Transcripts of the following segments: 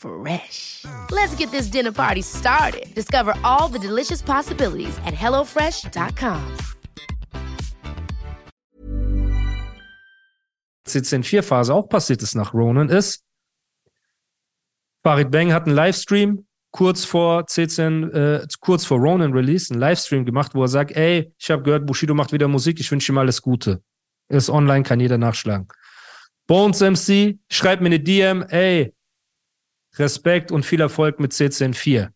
Fresh. Let's get this dinner party started. Discover all the delicious possibilities at hellofresh.com. CCN4-Phase auch passiert ist nach Ronan, ist, Farid Bang hat einen Livestream kurz vor CCN, äh, kurz vor Ronan Release, einen Livestream gemacht, wo er sagt, ey, ich habe gehört, Bushido macht wieder Musik, ich wünsche ihm alles Gute. Ist online, kann jeder nachschlagen. Bones MC schreibt mir eine DM, ey, Respekt und viel Erfolg mit CCN4.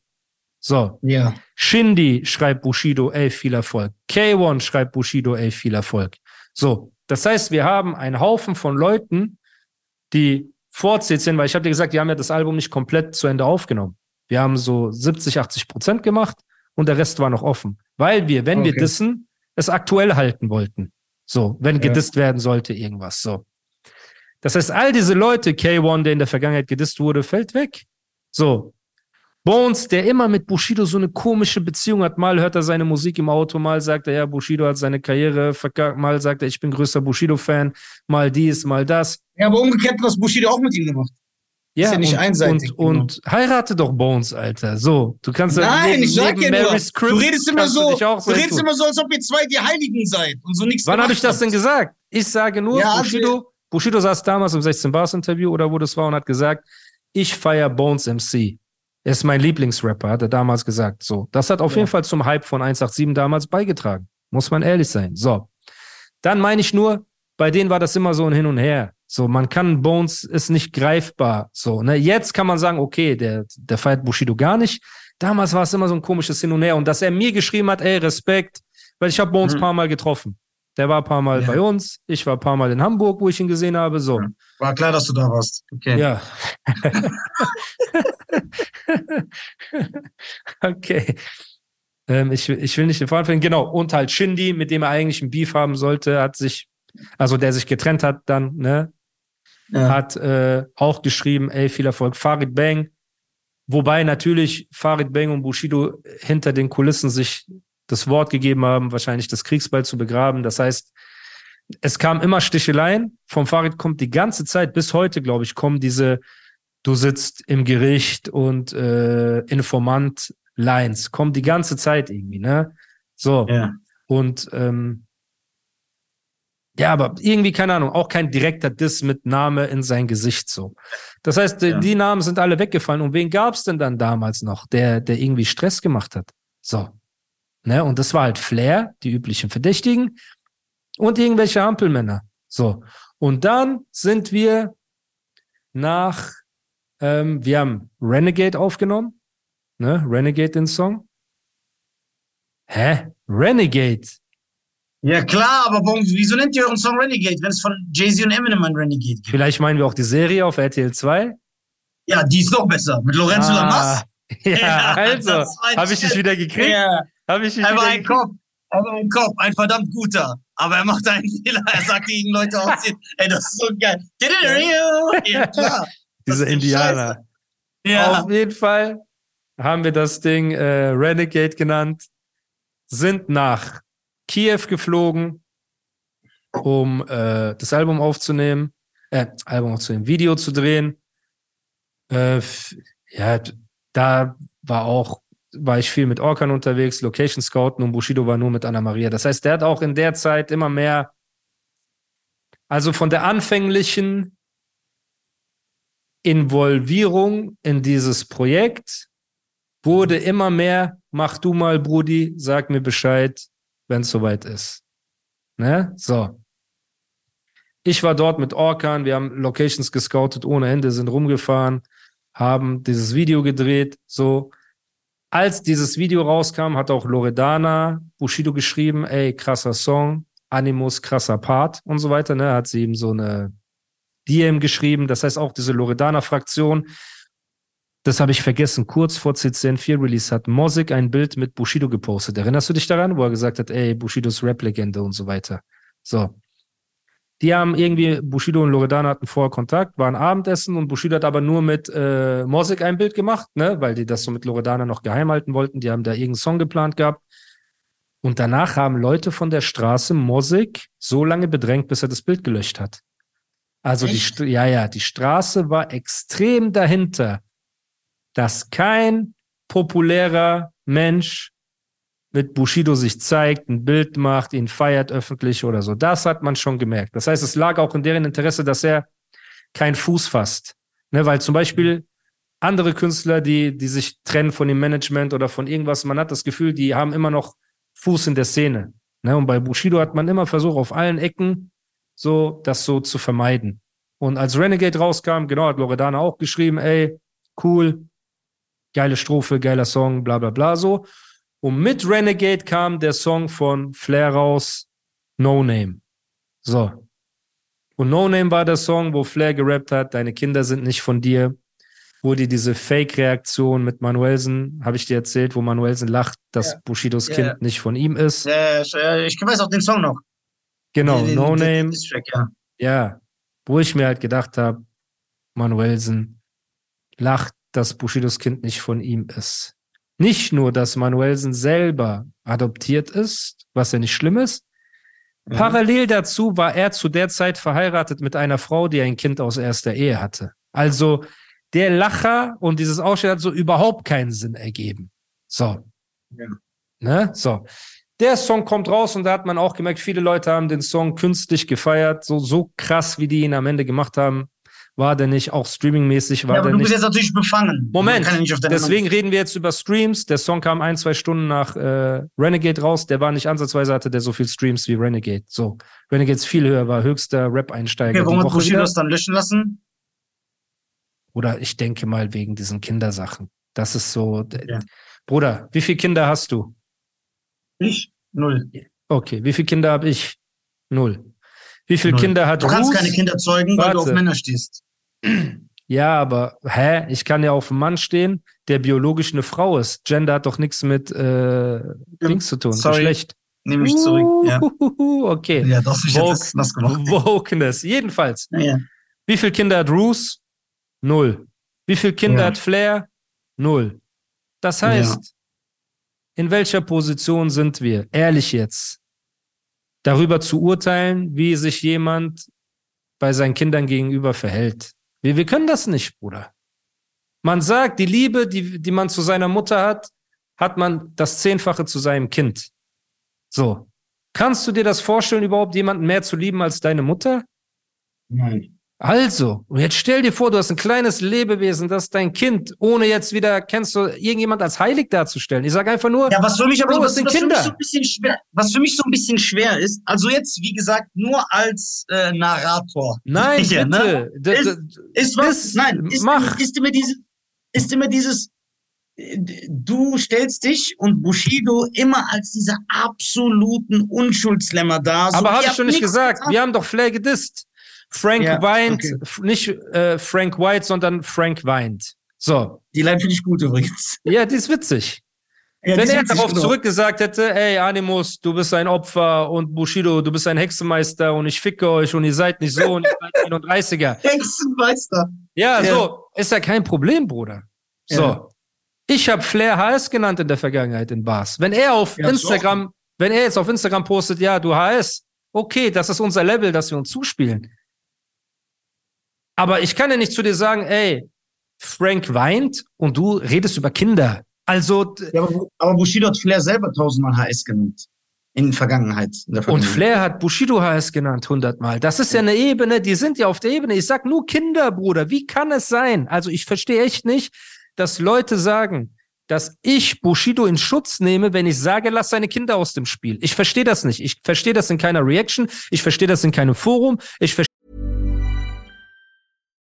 So. Ja. Shindy schreibt Bushido, ey, viel Erfolg. K1 schreibt Bushido, ey, viel Erfolg. So. Das heißt, wir haben einen Haufen von Leuten, die vor CCN, weil ich habe dir gesagt, die haben ja das Album nicht komplett zu Ende aufgenommen. Wir haben so 70, 80 Prozent gemacht und der Rest war noch offen. Weil wir, wenn wir Okay. dissen, es aktuell halten wollten. So, wenn Ja. gedisst werden sollte, irgendwas. So. Das heißt, all diese Leute, K1, der in der Vergangenheit gedisst wurde, fällt weg. So. Bones, der immer mit Bushido so eine komische Beziehung hat. Mal hört er seine Musik im Auto, mal sagt er, ja, Bushido hat seine Karriere verkackt, mal sagt er, ich bin größter Bushido-Fan, mal dies, mal das. Ja, aber umgekehrt hat das Bushido auch mit ihm gemacht. Ja, Ist ja nicht und, einseitig, genau. Und, und heirate doch Bones, Alter. So, du kannst ja Nein, neben, ich sag ja nur, Script du redest immer kannst du so, du redest tun. immer so, als ob ihr zwei die Heiligen seid und so nichts Wann habe ich das denn gesagt? Ich sage nur, Ja, also- Bushido, Bushido saß damals im 16 Bars Interview oder wo das war und hat gesagt, ich feiere Bones MC. Er ist mein Lieblingsrapper, hat er damals gesagt. So, das hat auf Ja. jeden Fall zum Hype von 187 damals beigetragen. Muss man ehrlich sein. So. Dann meine ich nur, bei denen war das immer so ein Hin und Her. So, man kann Bones ist nicht greifbar. So, ne, jetzt kann man sagen, okay, der, der feiert Bushido gar nicht. Damals war es immer so ein komisches Hin und Her. Und dass er mir geschrieben hat, ey, Respekt, weil ich habe Bones ein Mhm. paar Mal getroffen. Der war ein paar Mal Ja. bei uns, ich war ein paar Mal in Hamburg, wo ich ihn gesehen habe. So. War klar, dass du da warst. Okay. ja. okay. Ähm, ich, will- ich will nicht den Fall finden. Genau. Und halt Shindy, mit dem er eigentlich ein Beef haben sollte, hat sich, also der sich getrennt hat dann, ne, Ja. hat äh, auch geschrieben, ey, viel Erfolg, Farid Bang. Wobei natürlich Farid Bang und Bushido hinter den Kulissen sich das Wort gegeben haben, wahrscheinlich das Kriegsball zu begraben. Das heißt, es kam immer Sticheleien. Vom Farid kommt die ganze Zeit, bis heute, glaube ich, kommen diese, du sitzt im Gericht und äh, Informant Lines, kommen die ganze Zeit irgendwie, ne? So. Ja. Und ähm, ja, aber irgendwie, keine Ahnung, auch kein direkter Diss mit Name in sein Gesicht so. Das heißt, die, Ja. die Namen sind alle weggefallen. Und wen gab's denn dann damals noch, der, der irgendwie Stress gemacht hat? So. Ne? Und das war halt Flair, die üblichen Verdächtigen und irgendwelche Ampelmänner. So. Und dann sind wir nach, ähm, wir haben Renegade aufgenommen. Ne? Renegade den Song. Hä? Renegade? ja, klar, aber warum, wieso nennt ihr euren Song Renegade, wenn es von Jay-Z und Eminem ein Renegade gibt? Vielleicht meinen wir auch die Serie auf RTL 2. Ja, die ist noch besser. Mit Lorenzo Lamas. Ah, ja, Ja, also, habe ich dich wieder gekriegt? Ja, Habe ich wieder ein? Kopf. War ein Kopf, ein verdammt guter. Aber er macht einen Fehler. Er sagt gegen Leute aussehen. Ey, das ist so geil. It real? Ja, klar. Das Diese ist Indianer. scheiße. Ja. Auf jeden Fall haben wir das Ding äh, Renegade genannt, sind nach Kiew geflogen, um äh, das Album aufzunehmen, äh, Album aufzunehmen, Video zu drehen. Äh, ja, da war auch, war ich viel mit Orkan unterwegs, Location Scouten und Bushido war nur mit Anna Maria. Das heißt, der hat auch in der Zeit immer mehr, also von der anfänglichen Involvierung in dieses Projekt wurde immer mehr, mach du mal, Brudi, sag mir Bescheid, wenn es soweit ist. Ne? So. Ich war dort mit Orkan, wir haben Locations gescoutet ohne Ende, sind rumgefahren, haben dieses Video gedreht, so. Als dieses Video rauskam, hat auch Loredana Bushido geschrieben, ey, krasser Song, Animus, krasser Part und so weiter, ne? Hat sie ihm so eine DM geschrieben. Das heißt auch diese Loredana-Fraktion Das habe ich vergessen. Kurz vor CCN4 Release hat Mosik ein Bild mit Bushido gepostet. Erinnerst du dich daran, wo er gesagt hat, ey, Bushidos Rap-Legende und so weiter. So. Die haben irgendwie, Bushido und Loredana hatten vorher Kontakt, waren Abendessen und Bushido hat aber nur mit äh, Mosik ein Bild gemacht, ne, weil die das so mit Loredana noch geheim halten wollten. Die haben da irgendeinen Song geplant gehabt. Und danach haben Leute von der Straße Mosik so lange bedrängt, bis er das Bild gelöscht hat. Also Echt? die, ja, ja, die Straße war extrem dahinter, dass kein populärer Mensch mit Bushido sich zeigt, ein Bild macht, ihn feiert öffentlich oder so. Das hat man schon gemerkt. Das heißt, es lag auch in deren Interesse, dass er keinen Fuß fasst. Ne, weil zum Beispiel andere Künstler, die, die sich trennen von dem Management oder von irgendwas, man hat das Gefühl, die haben immer noch Fuß in der Szene. Ne, und bei Bushido hat man immer versucht, auf allen Ecken so das so zu vermeiden. Und als Renegade rauskam, genau, hat Loredana auch geschrieben, ey, cool, geile Strophe, geiler Song, bla bla bla so. Und mit Renegade kam der Song von Flair raus, No Name. So. Und No Name war der Song, wo Flair gerappt hat, deine Kinder sind nicht von dir. Wo die diese Fake-Reaktion mit Manuelsen, habe ich dir erzählt, wo Manuelsen lacht, dass Ja. Bushidos Ja, Kind ja. nicht von ihm ist. Äh, ich, weiß auch den Song noch. Genau, Den- den- No den- Name. Diss-Track, ja. Ja, wo ich mir halt gedacht habe, Manuelsen lacht, dass Bushidos Kind nicht von ihm ist. Nicht nur, dass Manuelsen selber adoptiert ist, was ja nicht schlimm ist. Ja. Parallel dazu war er zu der Zeit verheiratet mit einer Frau, die ein Kind aus erster Ehe hatte. Also der Lacher und dieses Ausstehen hat so überhaupt keinen Sinn ergeben. So. Ja. Ne? So. Der Song kommt raus und da hat man auch gemerkt, viele Leute haben den Song künstlich gefeiert. So, so krass, wie die ihn am Ende gemacht haben, war der nicht. Auch streamingmäßig war Ja, aber der du nicht. bist jetzt natürlich befangen. Moment, Deswegen reden wir jetzt über Streams. Der Song kam ein, zwei Stunden nach äh, Renegade raus. Der war nicht ansatzweise, hatte der so viel Streams wie Renegade. So, Renegade ist viel höher, war höchster Rap-Einsteiger. Okay, warum hat Bushido das dann löschen lassen? Oder ich denke mal wegen diesen Kindersachen. Das ist so. Ja. Bruder, wie viele Kinder hast du? Ich? Null. Okay, wie viele Kinder habe ich? Null. Wie viele Null. Kinder hat Du kannst Ruth? keine Kinder zeugen, weil du auf Warte. Männer stehst. Ja, aber hä? Ich kann ja auf einen Mann stehen, der biologisch eine Frau ist. Gender hat doch nichts mit äh, Dings zu tun. Sorry. Geschlecht. Nehme ich zurück. Ja, Okay. ja das ist jetzt nass gemacht. Wokeness. Jedenfalls. Ja, ja. Wie viele Kinder hat Bruce? Null. Wie viele Kinder Ja. hat Flair? Null. Das heißt, in welcher Position sind wir? Ehrlich jetzt. Darüber zu urteilen, wie sich jemand bei seinen Kindern gegenüber verhält. Wir, wir können das nicht, Bruder. Man sagt, die Liebe, die, die man zu seiner Mutter hat, hat man das Zehnfache zu seinem Kind. So. Kannst du dir das vorstellen, überhaupt jemanden mehr zu lieben als deine Mutter? Nein. Also, und jetzt stell dir vor, du hast ein kleines Lebewesen, das ist dein Kind, ohne jetzt wieder, kennst du, irgendjemand als heilig darzustellen. Ich sage einfach nur, Ja, was für mich aber es was, sind was für mich so ein bisschen schwer, was für mich so ein bisschen schwer ist, also jetzt, wie gesagt, nur als äh, Narrator. nein, Ja, ne? bitte. D- Ist- Ist was? Das- Nein, ist, mach. ist immer diese, ist immer dieses, du stellst dich und Bushido immer als dieser absoluten Unschuldslämmer dar. So, aber habe ich schon nicht gesagt. getan. Wir haben doch Flair gedisst. Frank Ja, weint, okay. nicht äh, Frank White, sondern Frank weint. So. Die Line finde ich gut übrigens. Ja, die ist witzig. Ja, Wenn er darauf genau. zurückgesagt hätte, ey, Animus, du bist ein Opfer und Bushido, du bist ein Hexenmeister und ich ficke euch und ihr seid nicht so und ihr seid 31er. Hexenmeister. Ja, Ja. so, ist ja kein Problem, Bruder. So. Ja. Ich habe Flair HS genannt in der Vergangenheit in Bars. Wenn er auf Instagram, wenn er jetzt auf Instagram postet, ja, du HS, okay, das ist unser Level, das wir uns zuspielen. Aber ich kann ja nicht zu dir sagen, ey, Frank weint und du redest über Kinder. Also, Ja, aber, aber Bushido hat Flair selber tausendmal HS genannt. In Vergangenheit. In der und Vergangenheit. Flair hat Bushido HS genannt hundertmal. Das ist ja eine Ebene, die sind ja auf der Ebene. Ich sag nur Kinder, Bruder. Wie kann es sein? Also ich verstehe echt nicht, dass Leute sagen, dass ich Bushido in Schutz nehme, wenn ich sage, lass seine Kinder aus dem Spiel. Ich verstehe das nicht. Ich verstehe das in keiner Reaction. Ich verstehe das in keinem Forum. Ich verstehe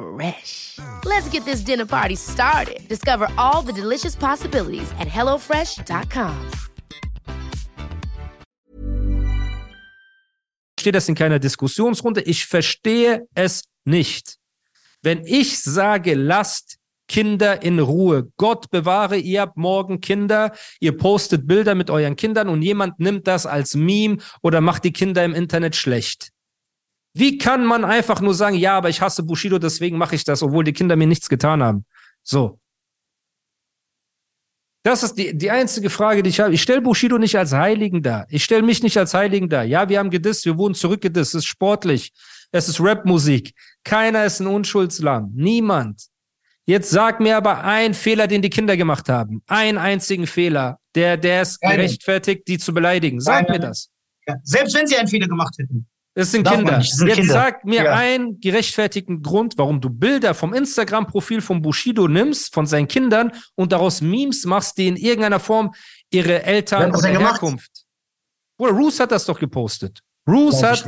Fresh. Let's get this dinner party started. Discover all the delicious possibilities at hellofresh.com. stehe das in keiner Diskussionsrunde. Ich verstehe es nicht. Wenn ich sage, lasst Kinder in Ruhe. Gott bewahre, ihr habt morgen Kinder, ihr postet Bilder mit euren Kindern und jemand nimmt das als Meme oder macht die Kinder im Internet schlecht. Wie kann man einfach nur sagen, ja, aber ich hasse Bushido, deswegen mache ich das, obwohl die Kinder mir nichts getan haben? So. Das ist die, die einzige Frage, die ich habe. Ich stelle Bushido nicht als Heiligen dar. Ich stelle mich nicht als Heiligen dar. Ja, wir haben gedisst, wir wurden zurückgedisst. Es ist sportlich. Es ist Rapmusik. Keiner ist ein Unschuldslamm. Niemand. Jetzt sag mir aber einen Fehler, den die Kinder gemacht haben. Einen einzigen Fehler, der, der ist Keine. gerechtfertigt, die zu beleidigen. Sag Keine. mir das. Ja. Selbst wenn sie einen Fehler gemacht hätten. Es sind Darf Kinder. nicht, sind Jetzt Kinder. sag mir Ja. einen gerechtfertigten Grund, warum du Bilder vom Instagram-Profil von Bushido nimmst, von seinen Kindern und daraus Memes machst, die in irgendeiner Form ihre Eltern oder? Herkunft. Oder Roos hat das doch gepostet. Roos hat.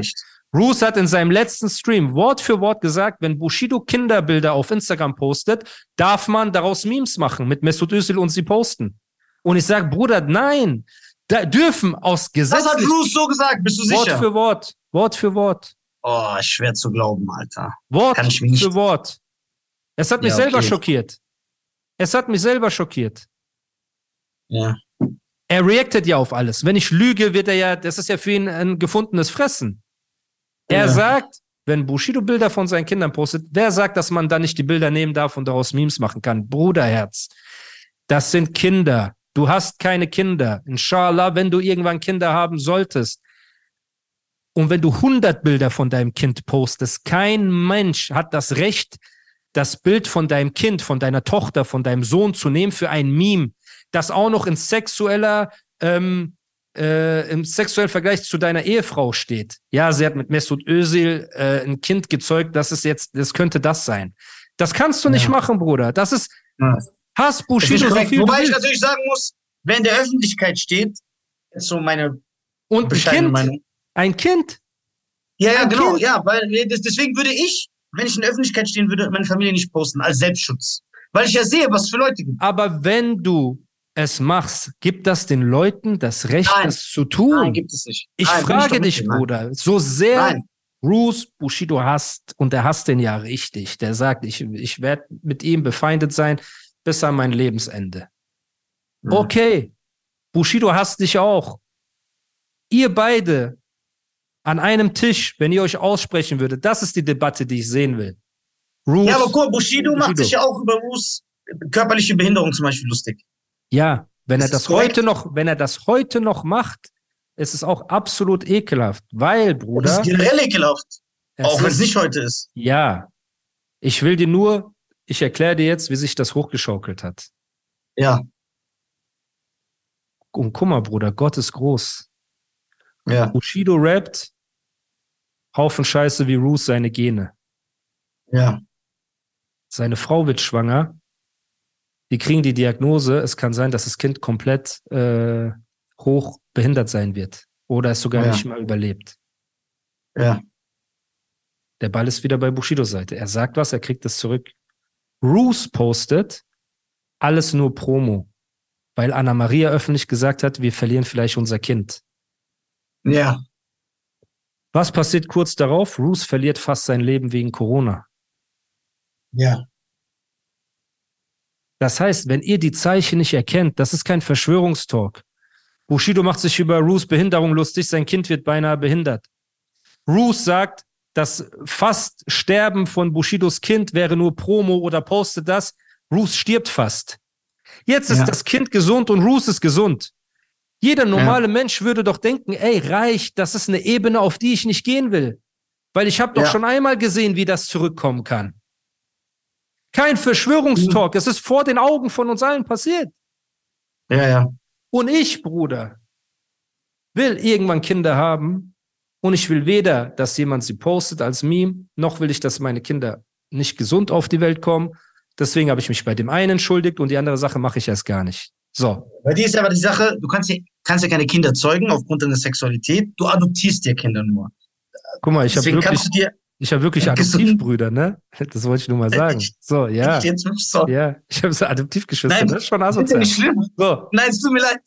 Roos hat in seinem letzten Stream Wort für Wort gesagt, wenn Bushido Kinderbilder auf Instagram postet, darf man daraus Memes machen mit Mesut Özil und sie posten. Und ich sage, Bruder, nein, da dürfen aus Das hat Gesetz Bruce so gesagt, bist du Wort sicher? für Wort, Wort für Wort. oh, schwer zu glauben, Alter. Wort für Wort. Es hat mich Ja, selber okay. schockiert. Es hat mich selber schockiert. Ja. Er reactet ja auf alles. Wenn ich lüge, wird er ja, das ist ja für ihn ein gefundenes Fressen. Er Ja. sagt, wenn Bushido Bilder von seinen Kindern postet, wer sagt, dass man da nicht die Bilder nehmen darf und daraus Memes machen kann? Bruderherz. Das sind Kinder. Du hast keine Kinder. Inshallah, wenn du irgendwann Kinder haben solltest. Und wenn du 100 Bilder von deinem Kind postest, kein Mensch hat das Recht, das Bild von deinem Kind, von deiner Tochter, von deinem Sohn zu nehmen für ein Meme, das auch noch in sexueller, ähm, äh, im sexuellen Vergleich zu deiner Ehefrau steht. Ja, sie hat mit Mesut Özil äh, ein Kind gezeugt, das ist jetzt, das könnte das sein. Das kannst du nicht Ja. machen, Bruder. Das ist, Ja. Hass Das ist Bushido nicht so Wobei ich natürlich sagen muss, wer in der Öffentlichkeit steht, ist so meine Und ein Kind, Meinung. Ein Kind, Ja, ja, Ein genau, Kind. ja, weil das, deswegen würde ich, wenn ich in der Öffentlichkeit stehen würde, meine Familie nicht posten, als Selbstschutz. Weil ich ja sehe, was für Leute gibt. aber wenn du es machst, gibt das den Leuten das Recht, Nein. es zu tun. Nein, gibt es nicht. ich Nein, frage mit dich, nein. Bruder, so sehr. Bruce Bushido hasst, und er hasst den ja richtig, der sagt, ich, ich werde mit ihm befeindet sein bis an mein Lebensende. Mhm. Okay, Bushido hasst dich auch. Ihr beide an einem Tisch, wenn ihr euch aussprechen würdet, das ist die Debatte, die ich sehen will. Bruce, Ja, aber guck, mal, Bushido, macht Bushido. sich ja auch über Ruß körperliche Behinderung zum Beispiel lustig. Ja, wenn er Ist das das korrekt? heute noch, wenn er das heute noch macht, ist es auch absolut ekelhaft, weil, Das Bruder, ist generell ekelhaft. auch wenn es nicht heute ist. Ja, ich will dir nur, ich erkläre dir jetzt, wie sich das hochgeschaukelt hat. Ja, Und guck mal, Bruder, Gott ist groß. Ja, Bushido rappt, Haufen Scheiße wie Roos seine Gene. ja. Seine Frau wird schwanger. Die kriegen die Diagnose, es kann sein, dass das Kind komplett äh, hoch behindert sein wird. Oder es sogar Ja. nicht mal überlebt. Ja, Der Ball ist wieder bei Bushidos Seite. Er sagt was, er kriegt es zurück. Roos postet alles nur Promo, weil Anna Maria öffentlich gesagt hat, wir verlieren vielleicht unser Kind. Ja, Was passiert kurz darauf? Roos verliert fast sein Leben wegen Corona. ja. Das heißt, wenn ihr die Zeichen nicht erkennt, das ist kein Verschwörungstalk. Bushido macht sich über Roos Behinderung lustig, sein Kind wird beinahe behindert. Roos sagt, das fast Sterben von Bushidos Kind wäre nur Promo oder postet das. Roos stirbt fast. Jetzt ist Ja. das Kind gesund und Roos ist gesund. Jeder normale ja. Mensch würde doch denken, ey, Reich, das ist eine Ebene, auf die ich nicht gehen will. Weil ich habe doch ja. schon einmal gesehen, wie das zurückkommen kann. Kein Verschwörungstalk, es ist vor den Augen von uns allen passiert. Ja, ja. Und ich, Bruder, will irgendwann Kinder haben und ich will weder, dass jemand sie postet als Meme, noch will ich, dass meine Kinder nicht gesund auf die Welt kommen. Deswegen habe ich mich bei dem einen entschuldigt und die andere Sache mache ich erst gar nicht. So. Bei dir ist aber die Sache, du kannst ja, kannst ja keine Kinder zeugen aufgrund deiner Sexualität. Du adoptierst dir Kinder nur. Guck mal, ich habe wirklich, ich habe wirklich Adoptivbrüder, ne? Das wollte ich nur mal sagen. So, ja. Jetzt so. Ja, ich habe so Adoptivgeschwister, Nein, das ist schon asozial. Ist nicht schlimm. So. Nein, es tut mir leid.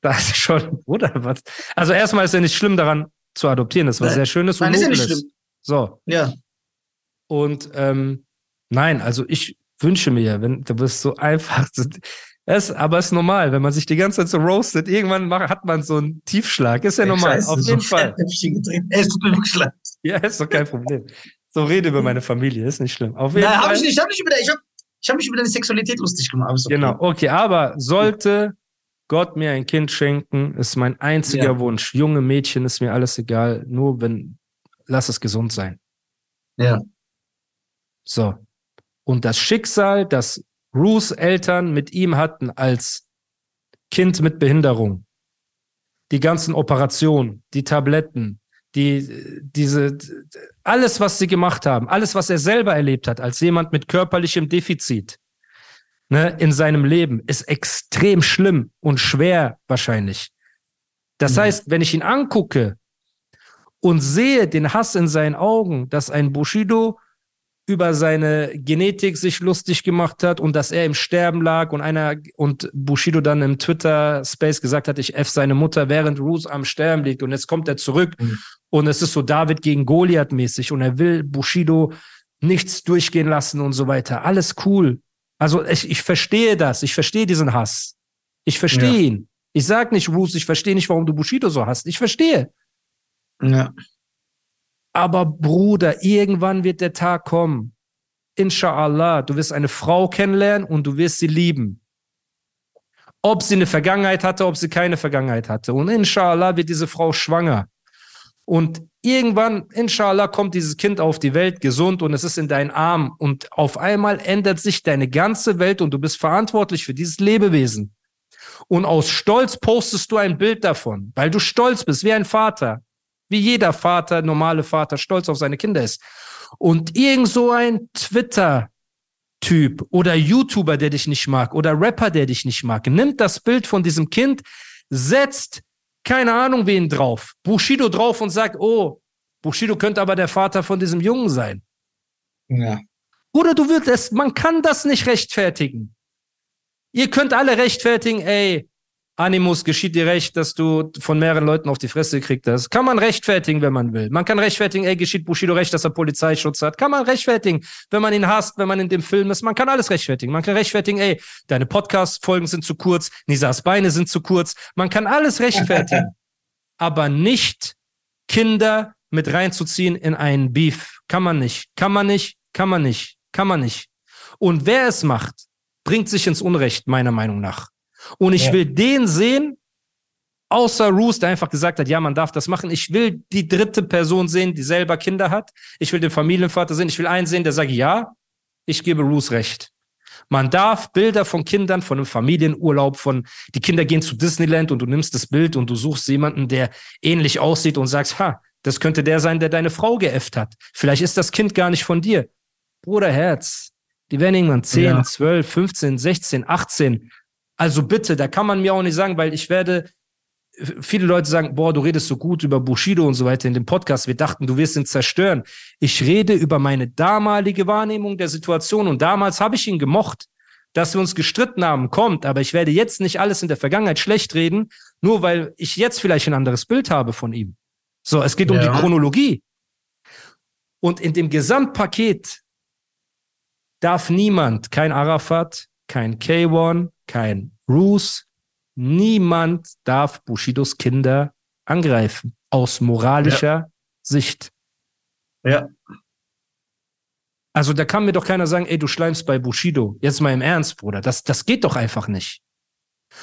Das ist schon, Bruder, was? Also erstmal ist ja nicht schlimm daran zu adoptieren. Das war nein. sehr schönes und nein. Ist ja nicht schlimm. So. Ja. Und ähm, nein, also ich wünsche mir, wenn du bist so einfach, es, aber es ist normal, wenn man sich die ganze Zeit so roastet, irgendwann macht, hat man so einen Tiefschlag. Ist ja normal, Scheiße, auf jeden so Fall. Ja, ist doch kein Problem. So rede über meine Familie, ist nicht schlimm. Auf jeden Nein, habe ich nicht. Hab ich habe ich hab mich über deine Sexualität lustig gemacht. Okay. Genau, okay, aber sollte Gott mir ein Kind schenken, ist mein einziger ja. Wunsch. Junge Mädchen ist mir alles egal, nur wenn, lass es gesund sein. Ja. So. Und das Schicksal, das Ruths Eltern mit ihm hatten als Kind mit Behinderung. Die ganzen Operationen, die Tabletten, die, diese, alles, was sie gemacht haben, alles, was er selber erlebt hat, als jemand mit körperlichem Defizit ne, in seinem Leben, ist extrem schlimm und schwer wahrscheinlich. Das mhm. heißt, wenn ich ihn angucke und sehe den Hass in seinen Augen, dass ein Bushido über seine Genetik sich lustig gemacht hat und dass er im Sterben lag und einer und Bushido dann im Twitter Space gesagt hat, ich f seine Mutter, während Roos am Sterben liegt und jetzt kommt er zurück mhm. und es ist so David gegen Goliath mäßig und er will Bushido nichts durchgehen lassen und so weiter. Alles cool. Also ich, ich verstehe das, ich verstehe diesen Hass. Ich verstehe ja. ihn. Ich sag nicht, Roos, ich verstehe nicht, warum du Bushido so hast. Ich verstehe. Ja. Aber Bruder, irgendwann wird der Tag kommen. Inshallah, du wirst eine Frau kennenlernen und du wirst sie lieben. Ob sie eine Vergangenheit hatte, ob sie keine Vergangenheit hatte. Und inshallah wird diese Frau schwanger. Und irgendwann, inshallah, kommt dieses Kind auf die Welt gesund und es ist in deinen Armen. Und auf einmal ändert sich deine ganze Welt und du bist verantwortlich für dieses Lebewesen. Und aus Stolz postest du ein Bild davon, weil du stolz bist, wie ein Vater wie jeder Vater, normale Vater, stolz auf seine Kinder ist. Und irgend so ein Twitter-Typ oder YouTuber, der dich nicht mag oder Rapper, der dich nicht mag, nimmt das Bild von diesem Kind, setzt keine Ahnung wen drauf, Bushido drauf und sagt, oh, Bushido könnte aber der Vater von diesem Jungen sein. Ja. Oder du würdest, man kann das nicht rechtfertigen. Ihr könnt alle rechtfertigen, ey, Animus geschieht dir recht, dass du von mehreren Leuten auf die Fresse gekriegt hast. Kann man rechtfertigen, wenn man will. Man kann rechtfertigen, ey, geschieht Bushido recht, dass er Polizeischutz hat. Kann man rechtfertigen, wenn man ihn hasst, wenn man in dem Film ist. Man kann alles rechtfertigen. Man kann rechtfertigen, ey, deine Podcast-Folgen sind zu kurz, Nisas Beine sind zu kurz. Man kann alles rechtfertigen. aber nicht Kinder mit reinzuziehen in einen Beef. Kann man nicht. Kann man nicht. Kann man nicht. Kann man nicht. Und wer es macht, bringt sich ins Unrecht, meiner Meinung nach. Und ich ja. will den sehen, außer Roos, der einfach gesagt hat, ja, man darf das machen. Ich will die dritte Person sehen, die selber Kinder hat. Ich will den Familienvater sehen. Ich will einen sehen, der sagt, ja, ich gebe Roos recht. Man darf Bilder von Kindern, von einem Familienurlaub, von die Kinder gehen zu Disneyland und du nimmst das Bild und du suchst jemanden, der ähnlich aussieht und sagst, ha, das könnte der sein, der deine Frau geäfft hat. Vielleicht ist das Kind gar nicht von dir. Bruder Herz, die werden irgendwann 10, ja. 12, 15, 16, 18 also bitte, da kann man mir auch nicht sagen, weil ich werde, viele Leute sagen, boah, du redest so gut über Bushido und so weiter in dem Podcast. Wir dachten, du wirst ihn zerstören. Ich rede über meine damalige Wahrnehmung der Situation und damals habe ich ihn gemocht. Dass wir uns gestritten haben, kommt, aber ich werde jetzt nicht alles in der Vergangenheit schlecht reden, nur weil ich jetzt vielleicht ein anderes Bild habe von ihm. So, es geht ja. um die Chronologie. Und in dem Gesamtpaket darf niemand, kein Arafat, kein K1, kein Bruce. Niemand darf Bushidos Kinder angreifen. Aus moralischer ja. Sicht. Ja. Also da kann mir doch keiner sagen, ey, du schleimst bei Bushido. Jetzt mal im Ernst, Bruder. Das, das geht doch einfach nicht.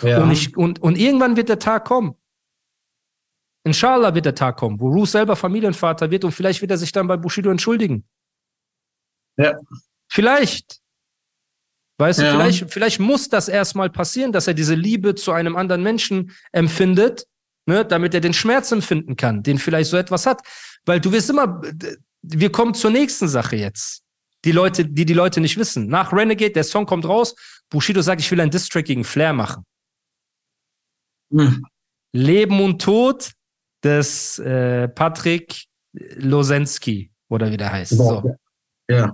Ja. Und, ich, und, und irgendwann wird der Tag kommen. Inshallah wird der Tag kommen, wo Ruth selber Familienvater wird und vielleicht wird er sich dann bei Bushido entschuldigen. Ja. Vielleicht. Weißt ja. du, vielleicht, vielleicht muss das erstmal passieren, dass er diese Liebe zu einem anderen Menschen empfindet, ne, damit er den Schmerz empfinden kann, den vielleicht so etwas hat. Weil du wirst immer, wir kommen zur nächsten Sache jetzt. Die Leute, die die Leute nicht wissen. Nach Renegade, der Song kommt raus, Bushido sagt, ich will einen Distrack gegen Flair machen. Hm. Leben und Tod des äh, Patrick Losensky oder wie der heißt. So. Ja.